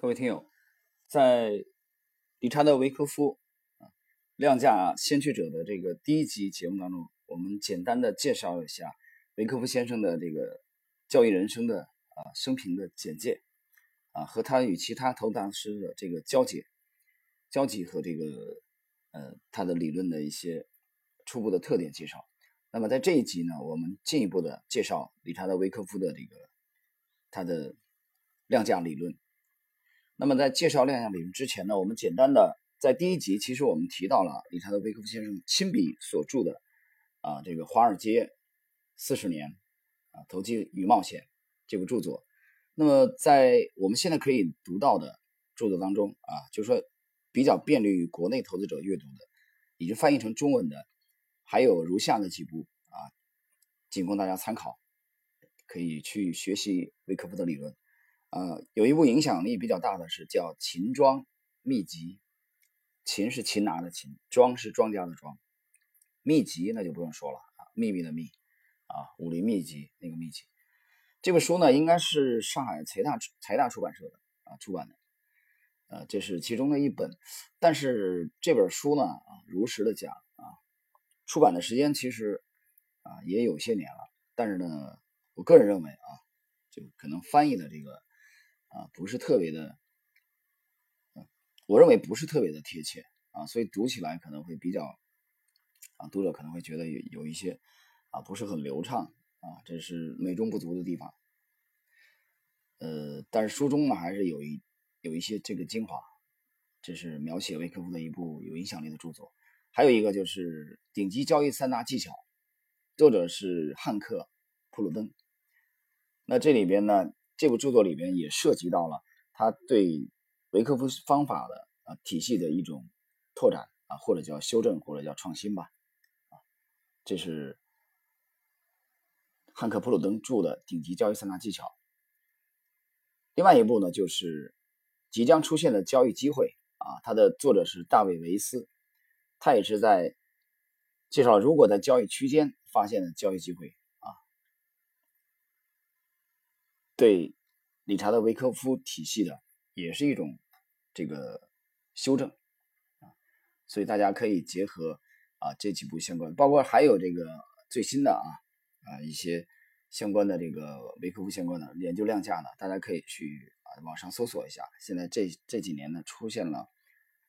各位听友，在理查德·维科夫啊量价先驱者的这个第一集节目当中，我们简单的介绍一下维科夫先生的这个教育人生的啊生平的简介啊和他与其他投大师的这个交集、交集和这个呃他的理论的一些初步的特点介绍。那么在这一集呢，我们进一步的介绍理查德·维科夫的这个他的量价理论。那么在介绍量价理论之前呢，我们简单的在第一集，其实我们提到了理查德·维克夫先生亲笔所著的啊这个《华尔街四十年啊投机与冒险》这部著作。那么在我们现在可以读到的著作当中啊，就是说比较便利于国内投资者阅读的，已经翻译成中文的，还有如下的几部啊，仅供大家参考，可以去学习维克夫的理论。呃，有一部影响力比较大的是叫《秦庄秘籍》，秦是擒拿的秦，庄是庄家的庄，秘籍那就不用说了啊，秘密的秘啊，武林秘籍那个秘籍。这本书呢，应该是上海财大财大出版社的啊出版的，呃，这是其中的一本。但是这本书呢，啊，如实的讲啊，出版的时间其实啊也有些年了，但是呢，我个人认为啊，就可能翻译的这个。啊，不是特别的，我认为不是特别的贴切啊，所以读起来可能会比较啊，读者可能会觉得有有一些啊不是很流畅啊，这是美中不足的地方。呃，但是书中呢还是有一有一些这个精华，这是描写维克夫的一部有影响力的著作。还有一个就是《顶级交易三大技巧》，作者是汉克·普鲁登。那这里边呢？这部著作里边也涉及到了他对维克夫方法的啊体系的一种拓展啊，或者叫修正，或者叫创新吧，这是汉克·普鲁登著的《顶级交易三大技巧》。另外一部呢，就是即将出现的交易机会啊，它的作者是大卫·维斯，他也是在介绍如果在交易区间发现的交易机会啊。对理查德·维科夫体系的也是一种这个修正啊，所以大家可以结合啊这几部相关，包括还有这个最新的啊啊一些相关的这个维科夫相关的研究量价呢，大家可以去啊网上搜索一下。现在这这几年呢出现了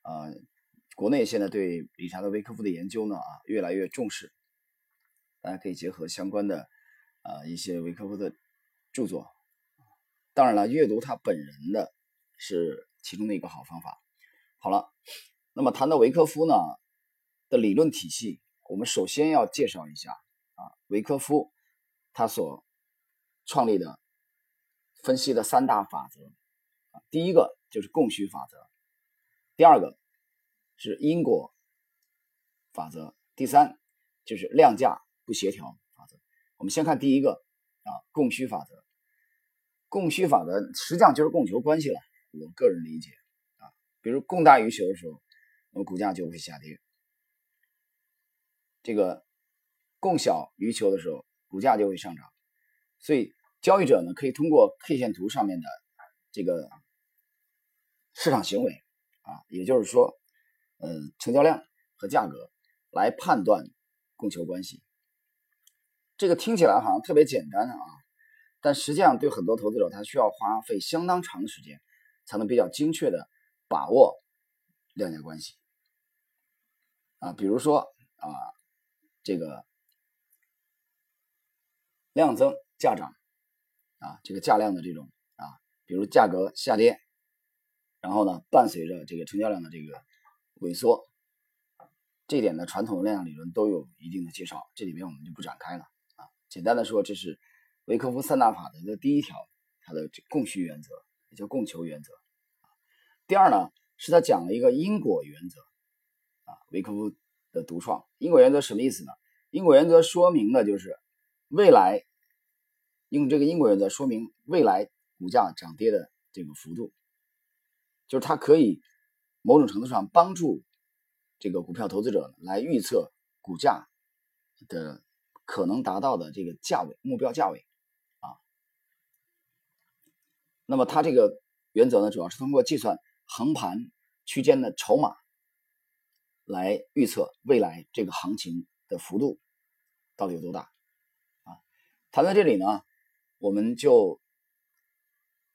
呃国内现在对理查德·维科夫的研究呢啊越来越重视，大家可以结合相关的啊一些维科夫的著作。当然了，阅读他本人的是其中的一个好方法。好了，那么谈到维科夫呢的理论体系，我们首先要介绍一下啊，维科夫他所创立的分析的三大法则啊，第一个就是供需法则，第二个是因果法则，第三就是量价不协调法则。我们先看第一个啊，供需法则。供需法则实际上就是供求关系了，我个人理解啊，比如供大于求的时候，那么股价就会下跌；这个供小于求的时候，股价就会上涨。所以交易者呢，可以通过 K 线图上面的这个市场行为啊，也就是说，嗯，成交量和价格来判断供求关系。这个听起来好像特别简单啊。但实际上，对很多投资者，他需要花费相当长的时间，才能比较精确的把握量价关系啊。比如说啊，这个量增价涨啊，这个价量的这种啊，比如价格下跌，然后呢，伴随着这个成交量的这个萎缩，这点呢，传统的量价理论都有一定的介绍，这里面我们就不展开了啊。简单的说，这是。维克夫三大法则的第一条，它的供需原则也叫供求原则。第二呢，是他讲了一个因果原则啊，维克夫的独创。因果原则什么意思呢？因果原则说明的就是未来用这个因果原则说明未来股价涨跌的这个幅度，就是它可以某种程度上帮助这个股票投资者来预测股价的可能达到的这个价位目标价位。那么它这个原则呢，主要是通过计算横盘区间的筹码来预测未来这个行情的幅度到底有多大啊。谈到这里呢，我们就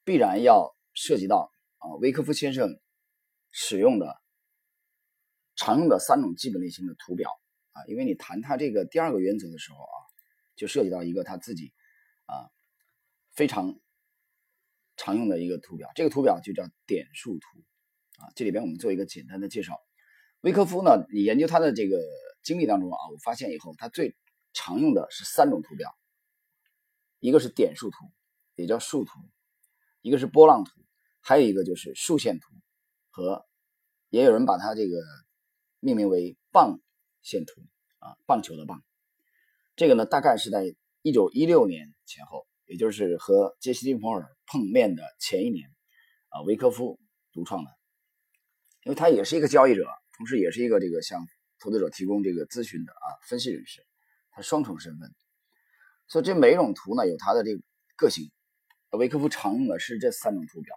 必然要涉及到啊，维克夫先生使用的常用的三种基本类型的图表啊，因为你谈他这个第二个原则的时候啊，就涉及到一个他自己啊非常。常用的一个图表，这个图表就叫点数图啊。这里边我们做一个简单的介绍。威克夫呢，你研究他的这个经历当中啊，我发现以后，他最常用的是三种图表，一个是点数图，也叫数图；一个是波浪图，还有一个就是竖线图，和也有人把它这个命名为棒线图啊，棒球的棒。这个呢，大概是在一九一六年前后。也就是和杰西·利弗尔碰面的前一年，啊，维科夫独创的，因为他也是一个交易者，同时也是一个这个向投资者提供这个咨询的啊分析人士，他双重身份，所以这每一种图呢有它的这个个性。维科夫常用的是这三种图表。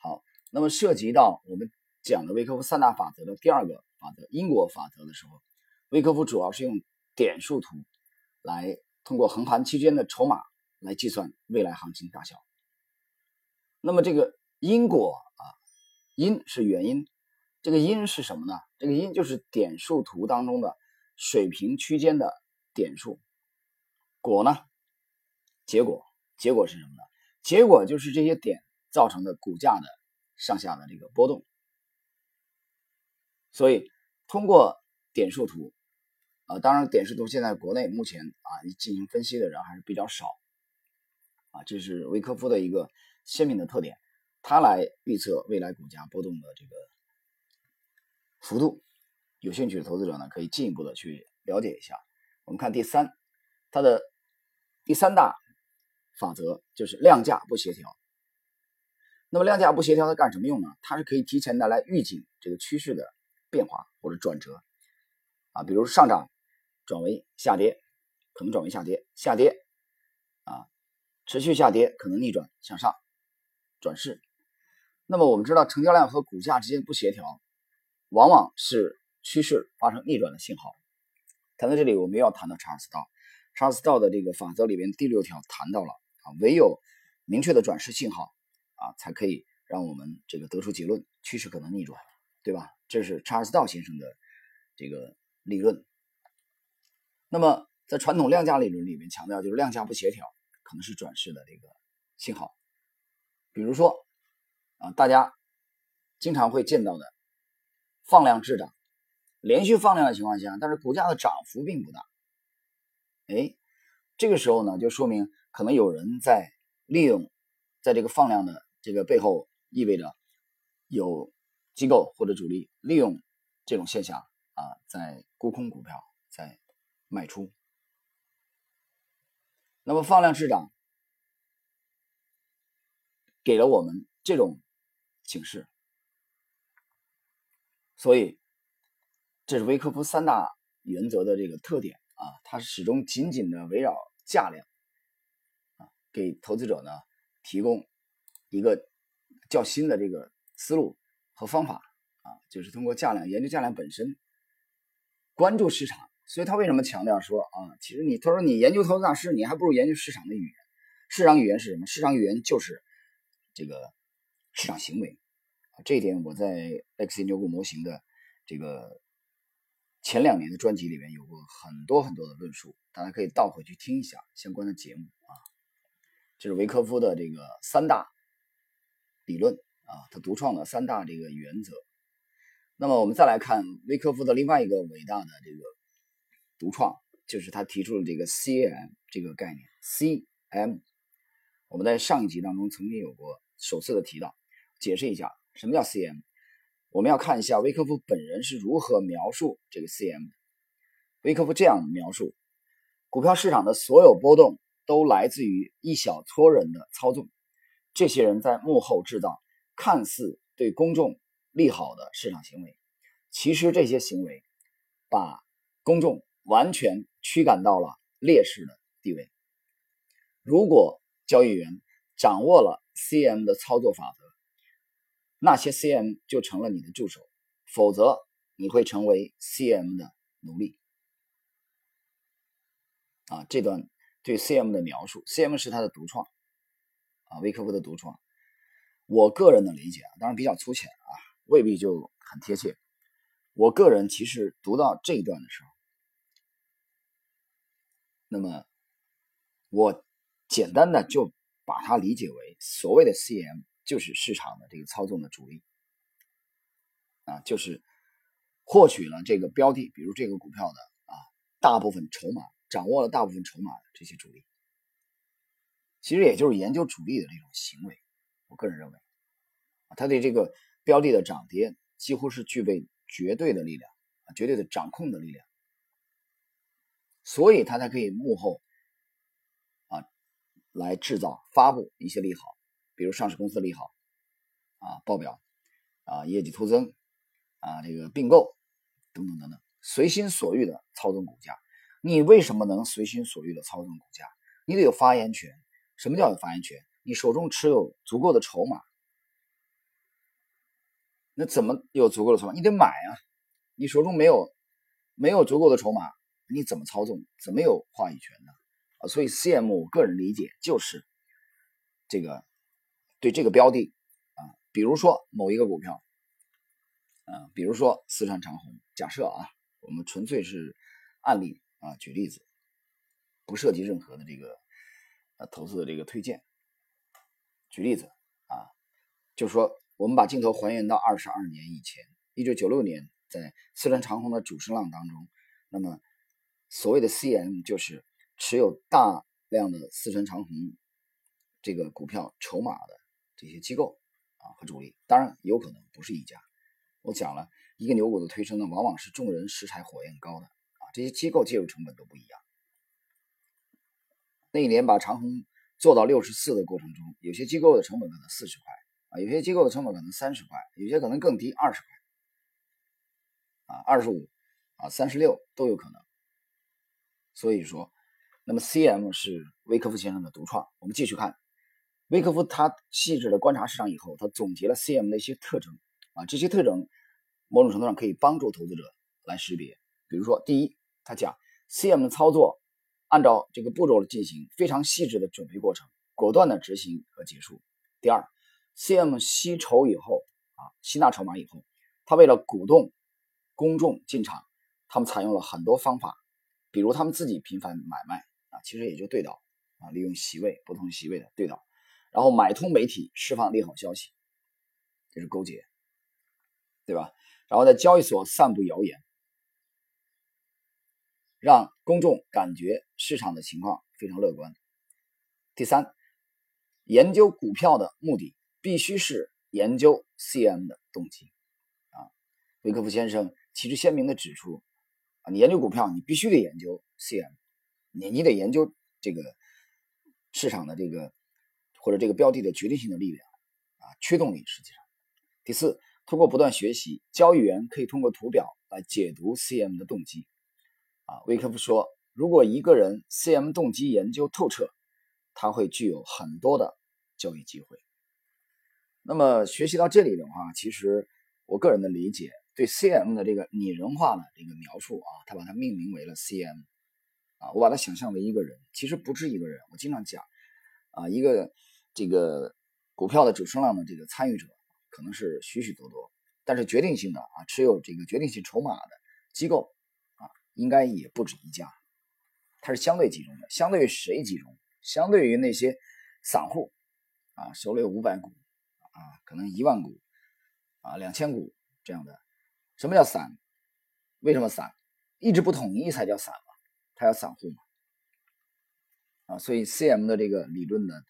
好，那么涉及到我们讲的维科夫三大法则的第二个法则——因果法则的时候，维科夫主要是用点数图来通过横盘期间的筹码。来计算未来行情大小。那么这个因果啊，因是原因，这个因是什么呢？这个因就是点数图当中的水平区间的点数。果呢？结果，结果是什么呢？结果就是这些点造成的股价的上下的这个波动。所以通过点数图啊，当然点数图现在国内目前啊进行分析的人还是比较少。啊，这是维科夫的一个鲜明的特点，他来预测未来股价波动的这个幅度。有兴趣的投资者呢，可以进一步的去了解一下。我们看第三，它的第三大法则就是量价不协调。那么量价不协调它干什么用呢？它是可以提前的来预警这个趋势的变化或者转折。啊，比如上涨转为下跌，可能转为下跌，下跌。啊持续下跌可能逆转向上，转势。那么我们知道，成交量和股价之间不协调，往往是趋势发生逆转的信号。谈到这里，我们要谈到查尔斯道。查尔斯道的这个法则里边第六条谈到了啊，唯有明确的转势信号啊，才可以让我们这个得出结论，趋势可能逆转，对吧？这是查尔斯道先生的这个理论。那么在传统量价理论里面强调，就是量价不协调。可能是转势的这个信号，比如说啊，大家经常会见到的放量滞涨，连续放量的情况下，但是股价的涨幅并不大。哎，这个时候呢，就说明可能有人在利用，在这个放量的这个背后，意味着有机构或者主力利用这种现象啊，在沽空股票，在卖出。那么放量滞涨，给了我们这种警示，所以这是维克夫三大原则的这个特点啊，它始终紧紧的围绕价量啊，给投资者呢提供一个较新的这个思路和方法啊，就是通过价量研究价量本身，关注市场。所以他为什么强调说啊？其实你他说你研究投资大师，你还不如研究市场的语言。市场语言是什么？市场语言就是这个市场行为啊。这一点我在 X 研究股模型的这个前两年的专辑里面有过很多很多的论述，大家可以倒回去听一下相关的节目啊。这是维科夫的这个三大理论啊，他独创的三大这个原则。那么我们再来看维科夫的另外一个伟大的这个。独创就是他提出了这个 CM 这个概念。CM，我们在上一集当中曾经有过首次的提到，解释一下什么叫 CM。我们要看一下维克夫本人是如何描述这个 CM 的。维克夫这样描述：股票市场的所有波动都来自于一小撮人的操纵，这些人在幕后制造看似对公众利好的市场行为，其实这些行为把公众。完全驱赶到了劣势的地位。如果交易员掌握了 CM 的操作法则，那些 CM 就成了你的助手，否则你会成为 CM 的奴隶。啊，这段对 CM 的描述，CM 是他的独创，啊，维科夫的独创。我个人的理解啊，当然比较粗浅啊，未必就很贴切。我个人其实读到这一段的时候，那么我简单的就把它理解为所谓的 CM 就是市场的这个操纵的主力啊，就是获取了这个标的，比如这个股票的啊大部分筹码。掌握了大部分筹码的这些主力，其实也就是研究主力的这种行为。我个人认为，他对这个标的的涨跌几乎是具备绝对的力量啊，绝对的掌控的力量，所以他才可以幕后啊来制造、发布一些利好，比如上市公司利好啊、报表啊、业绩突增啊、这个并购等等等等，随心所欲的操纵股价。你为什么能随心所欲的操纵股价？你得有发言权。什么叫有发言权？你手中持有足够的筹码。那怎么有足够的筹码？你得买啊！你手中没有没有足够的筹码，你怎么操纵？怎么有话语权呢？啊，所以 CM 我个人理解就是这个对这个标的啊，比如说某一个股票，啊，比如说四川长虹，假设啊，我们纯粹是案例。啊，举例子，不涉及任何的这个呃投资的这个推荐。举例子啊，就是说，我们把镜头还原到二十二年以前，一九九六年，在四川长虹的主升浪当中，那么所谓的 CM 就是持有大量的四川长虹这个股票筹码的这些机构啊和主力，当然有可能不是一家。我讲了一个牛股的推升呢，往往是众人拾柴火焰高的啊。这些机构介入成本都不一样。那一年把长虹做到六十四的过程中，有些机构的成本可能四十块啊，有些机构的成本可能三十块，有些可能更低二十块啊，二十五啊，三十六都有可能。所以说，那么 CM 是威科夫先生的独创。我们继续看，威科夫他细致的观察市场以后，他总结了 CM 的一些特征啊，这些特征某种程度上可以帮助投资者来识别。比如说，第一，他讲 CM 操作按照这个步骤进行，非常细致的准备过程，果断的执行和结束。第二，CM 吸筹以后啊，吸纳筹码以后，他为了鼓动公众进场，他们采用了很多方法，比如他们自己频繁买卖啊，其实也就对倒啊，利用席位不同席位的对倒，然后买通媒体释放利好消息，这是勾结，对吧？然后在交易所散布谣言。让公众感觉市场的情况非常乐观。第三，研究股票的目的必须是研究 CM 的动机。啊，维克夫先生旗帜鲜明地指出，你研究股票，你必须得研究 CM，你你得研究这个市场的这个或者这个标的的决定性的力量，啊，驱动力。实际上，第四，通过不断学习，交易员可以通过图表来解读 CM 的动机。啊，维克夫说，如果一个人 CM 动机研究透彻，他会具有很多的交易机会。那么学习到这里的话，其实我个人的理解，对 CM 的这个拟人化的这个描述啊，他把它命名为了 CM 啊，我把它想象为一个人，其实不止一个人。我经常讲啊，一个这个股票的主升浪的这个参与者可能是许许多多，但是决定性的啊，持有这个决定性筹码的机构啊。应该也不止一家，它是相对集中的。相对于谁集中？相对于那些散户啊，手里有五百股啊，可能一万股啊，两千股这样的。什么叫散？为什么散？意志不统一才叫散嘛，它叫散户嘛。啊，所以 CM 的这个理论的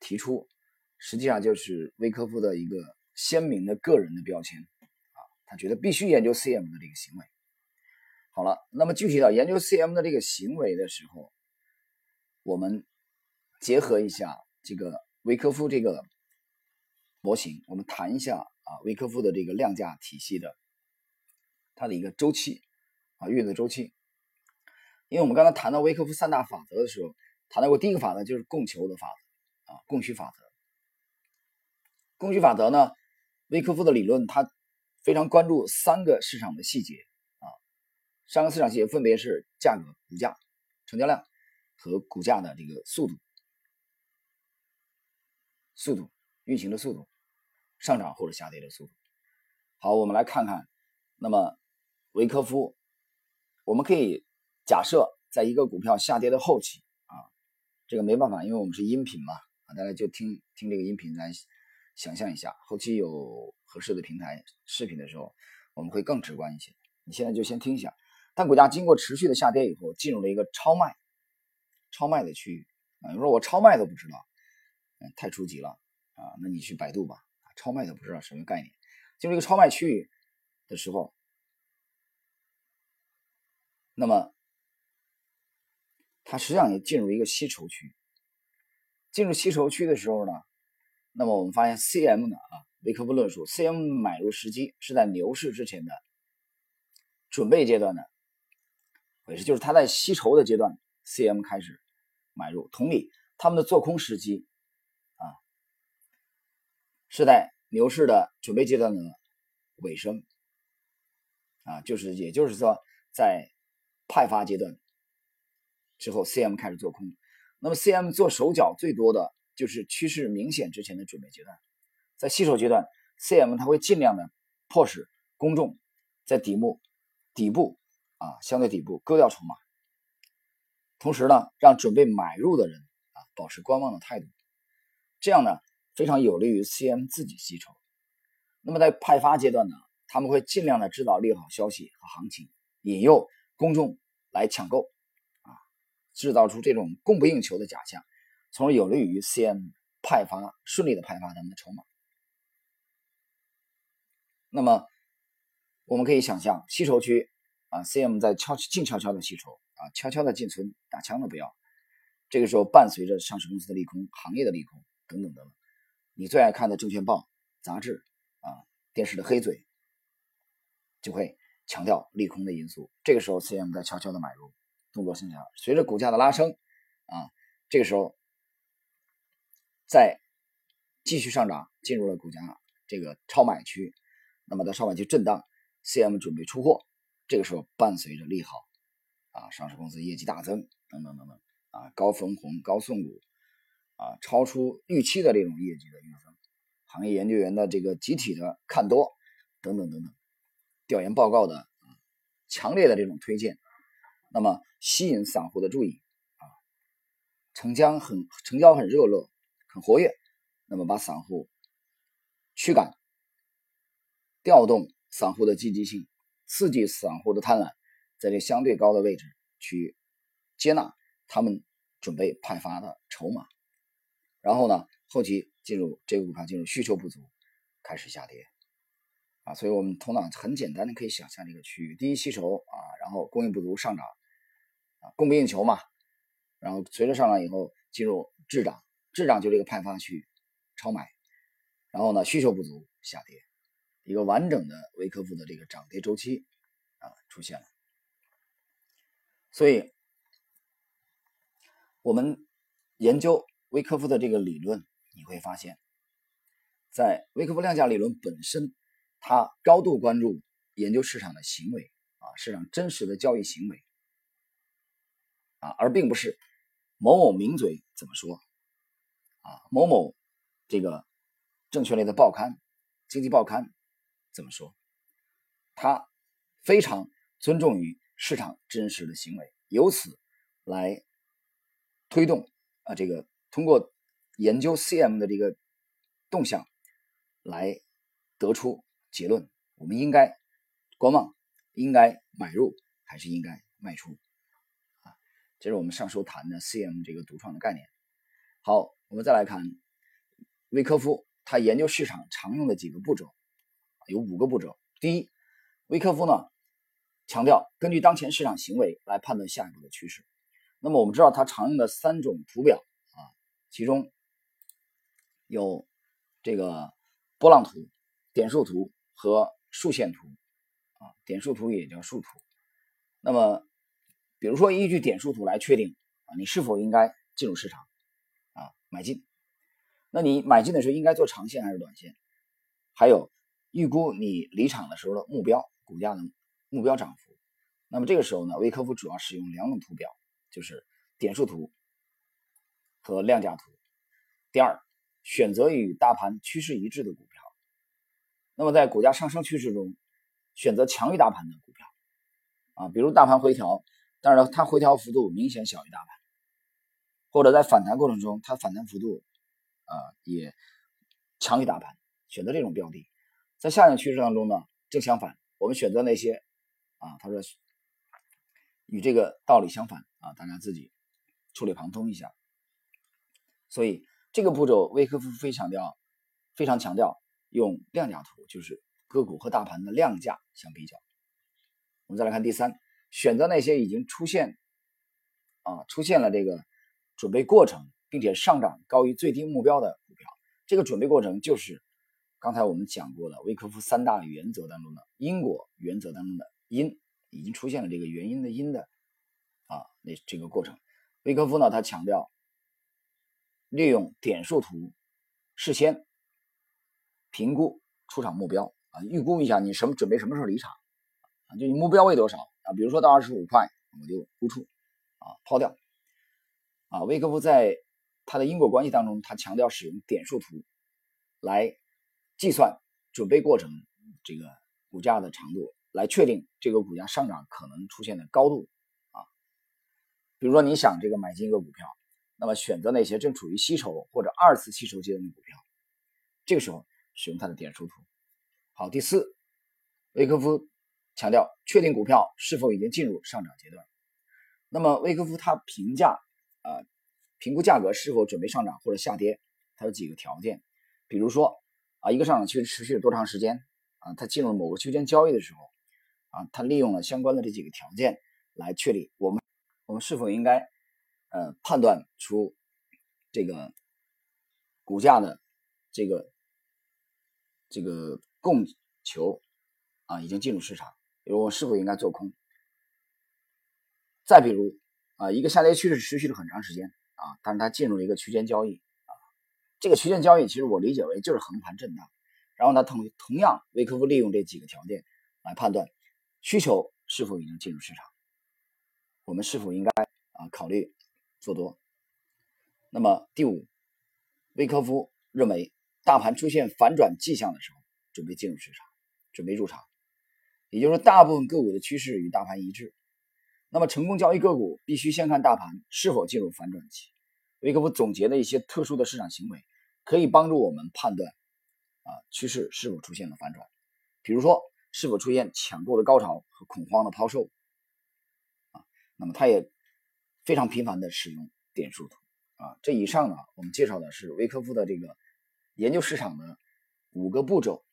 提出，实际上就是维科夫的一个鲜明的个人的标签啊，他觉得必须研究 CM 的这个行为。好了，那么具体到研究 CM 的这个行为的时候，我们结合一下这个维科夫这个模型，我们谈一下啊维科夫的这个量价体系的它的一个周期啊运作周期。因为我们刚才谈到维科夫三大法则的时候，谈到过第一个法则就是供求的法则啊供需法则。供需法则呢，维科夫的理论，他非常关注三个市场的细节啊，三个市场细节分别是价格、股价、成交量和股价的这个速度、速度运行的速度、上涨或者下跌的速度。好，我们来看看，那么维科夫，我们可以假设在一个股票下跌的后期啊，这个没办法，因为我们是音频嘛啊，大家就听听这个音频来。想象一下，后期有合适的平台视频的时候，我们会更直观一些。你现在就先听一下。当股价经过持续的下跌以后，进入了一个超卖、超卖的区域啊。你说我超卖都不知道，嗯，太初级了啊。那你去百度吧，超卖都不知道什么概念。进入一个超卖区域的时候，那么它实际上也进入一个吸筹区。进入吸筹区的时候呢？那么我们发现，C M 呢啊，维克夫论述，C M 买入时机是在牛市之前的准备阶段的，也是就是他在吸筹的阶段，C M 开始买入。同理，他们的做空时机啊，是在牛市的准备阶段的尾声啊，就是也就是说，在派发阶段之后，C M 开始做空。那么 C M 做手脚最多的。就是趋势明显之前的准备阶段，在吸筹阶段，CM 它会尽量的迫使公众在底部底部啊相对底部割掉筹码，同时呢，让准备买入的人啊保持观望的态度，这样呢非常有利于 CM 自己吸筹。那么在派发阶段呢，他们会尽量的制造利好消息和行情，引诱公众来抢购啊，制造出这种供不应求的假象。从而有利于 CM 派发顺利的派发他们的筹码。那么我们可以想象，吸筹区啊，CM 在悄静悄悄的吸筹啊，悄悄的进村，打枪的不要。这个时候伴随着上市公司的利空、行业的利空等等等等，你最爱看的证券报、杂志啊、电视的黑嘴就会强调利空的因素。这个时候 CM 在悄悄的买入，动作性强。随着股价的拉升啊，这个时候。再继续上涨，进入了股价这个超买区，那么在超买区震荡，CM 准备出货，这个时候伴随着利好，啊，上市公司业绩大增，等等等等，啊，高分红、高送股，啊，超出预期的这种业绩的预增，行业研究员的这个集体的看多，等等等等，调研报告的强烈的这种推荐，那么吸引散户的注意，啊，成交很成交很热络。很活跃，那么把散户驱赶，调动散户的积极性，刺激散户的贪婪，在这相对高的位置去接纳他们准备派发的筹码，然后呢，后期进入这个股票进入需求不足，开始下跌啊，所以我们头脑很简单的可以想象这个区域：第一吸筹啊，然后供应不足上涨啊，供不应求嘛，然后随着上涨以后进入滞涨。滞涨就这个派发区超买，然后呢需求不足下跌，一个完整的维科夫的这个涨跌周期啊出现了。所以，我们研究维科夫的这个理论，你会发现，在维科夫量价理论本身，他高度关注研究市场的行为啊，市场真实的交易行为啊，而并不是某某名嘴怎么说。啊，某某这个证券类的报刊、经济报刊怎么说？他非常尊重于市场真实的行为，由此来推动啊，这个通过研究 CM 的这个动向来得出结论：我们应该观望，应该买入还是应该卖出？啊，这是我们上周谈的 CM 这个独创的概念。好。我们再来看维科夫，他研究市场常用的几个步骤，有五个步骤。第一，维科夫呢强调根据当前市场行为来判断下一步的趋势。那么我们知道他常用的三种图表啊，其中有这个波浪图、点数图和竖线图啊，点数图也叫竖图。那么，比如说依据点数图来确定啊，你是否应该进入市场。啊买进，那你买进的时候应该做长线还是短线？还有预估你离场的时候的目标股价的目标涨幅。那么这个时候呢，微科夫主要使用两种图表，就是点数图和量价图。第二，选择与大盘趋势一致的股票。那么在股价上升趋势中，选择强于大盘的股票啊，比如大盘回调，但是它回调幅度明显小于大盘，或者在反弹过程中它反弹幅度啊也强于大盘，选择这种标的。在下降趋势当中呢，正相反，我们选择那些啊，他说。与这个道理相反啊，大家自己触类旁通一下。所以这个步骤，威科夫非强调，非常强调用量价图，就是个股和大盘的量价相比较。我们再来看第三，选择那些已经出现啊出现了这个准备过程，并且上涨高于最低目标的股票。这个准备过程就是刚才我们讲过的威科夫三大原则当中的因果原则当中的因。已经出现了这个原因的因的啊，那这个过程，维科夫呢，他强调利用点数图事先评估出场目标啊，预估一下你什么准备什么时候离场啊，就你目标位多少啊？比如说到二十五块，我就沽出啊，抛掉啊。维科夫在他的因果关系当中，他强调使用点数图来计算准备过程这个股价的长度。来确定这个股价上涨可能出现的高度啊，比如说你想这个买进一个股票，那么选择那些正处于吸筹或者二次吸筹阶段的股票，这个时候使用它的点数图。好，第四，维科夫强调确定股票是否已经进入上涨阶段。那么维科夫他评价啊，评估价格是否准备上涨或者下跌，它有几个条件，比如说啊，一个上涨区持续了多长时间啊，它进入某个区间交易的时候。啊，它利用了相关的这几个条件来确立我们我们是否应该呃判断出这个股价的这个这个供求啊已经进入市场，比如我是否应该做空？再比如啊，一个下跌趋势持续了很长时间啊，但是它进入了一个区间交易啊，这个区间交易其实我理解为就是横盘震荡，然后呢同同样维克夫利用这几个条件来判断。需求是否已经进入市场？我们是否应该啊考虑做多？那么第五，威科夫认为，大盘出现反转迹象的时候，准备进入市场，准备入场。也就是说，大部分个股的趋势与大盘一致。那么，成功交易个股必须先看大盘是否进入反转期。威科夫总结的一些特殊的市场行为，可以帮助我们判断啊趋势是否出现了反转。比如说。是否出现抢购的高潮和恐慌的抛售啊？那么他也非常频繁的使用点数图啊。这以上呢，我们介绍的是维科夫的这个研究市场的五个步骤。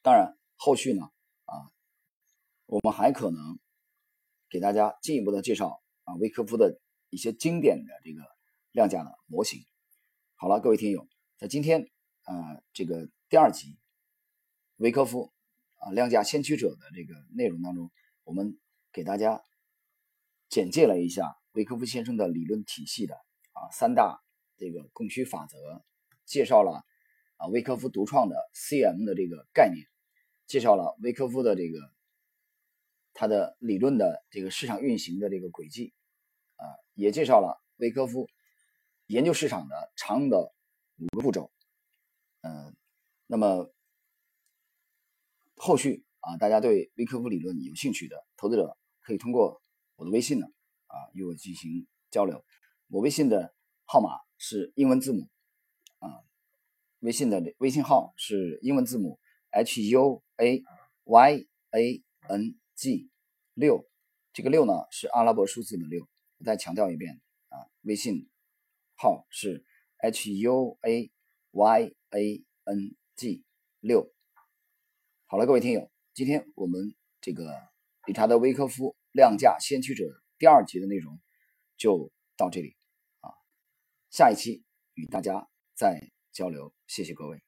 当然，后续呢啊，我们还可能给大家进一步的介绍啊维科夫的一些经典的这个量价的模型。好了，各位听友，在今天啊这个第二集。维科夫啊，量价先驱者的这个内容当中，我们给大家简介了一下维科夫先生的理论体系的啊三大这个供需法则，介绍了啊维科夫独创的 CM 的这个概念，介绍了维科夫的这个他的理论的这个市场运行的这个轨迹啊，也介绍了维科夫研究市场的常用的五个步骤，嗯，那么。后续啊，大家对微科夫理论有兴趣的投资者，可以通过我的微信呢啊与我进行交流。我微信的号码是英文字母，微信的微信号是英文字母 H U A Y A N G 六，这个六呢是阿拉伯数字的六。我再强调一遍啊，微信号是 H U A Y A N G 六。好了，各位听友，今天我们这个理查德·威科夫量价先驱者第二集的内容就到这里啊，下一期与大家再交流，谢谢各位。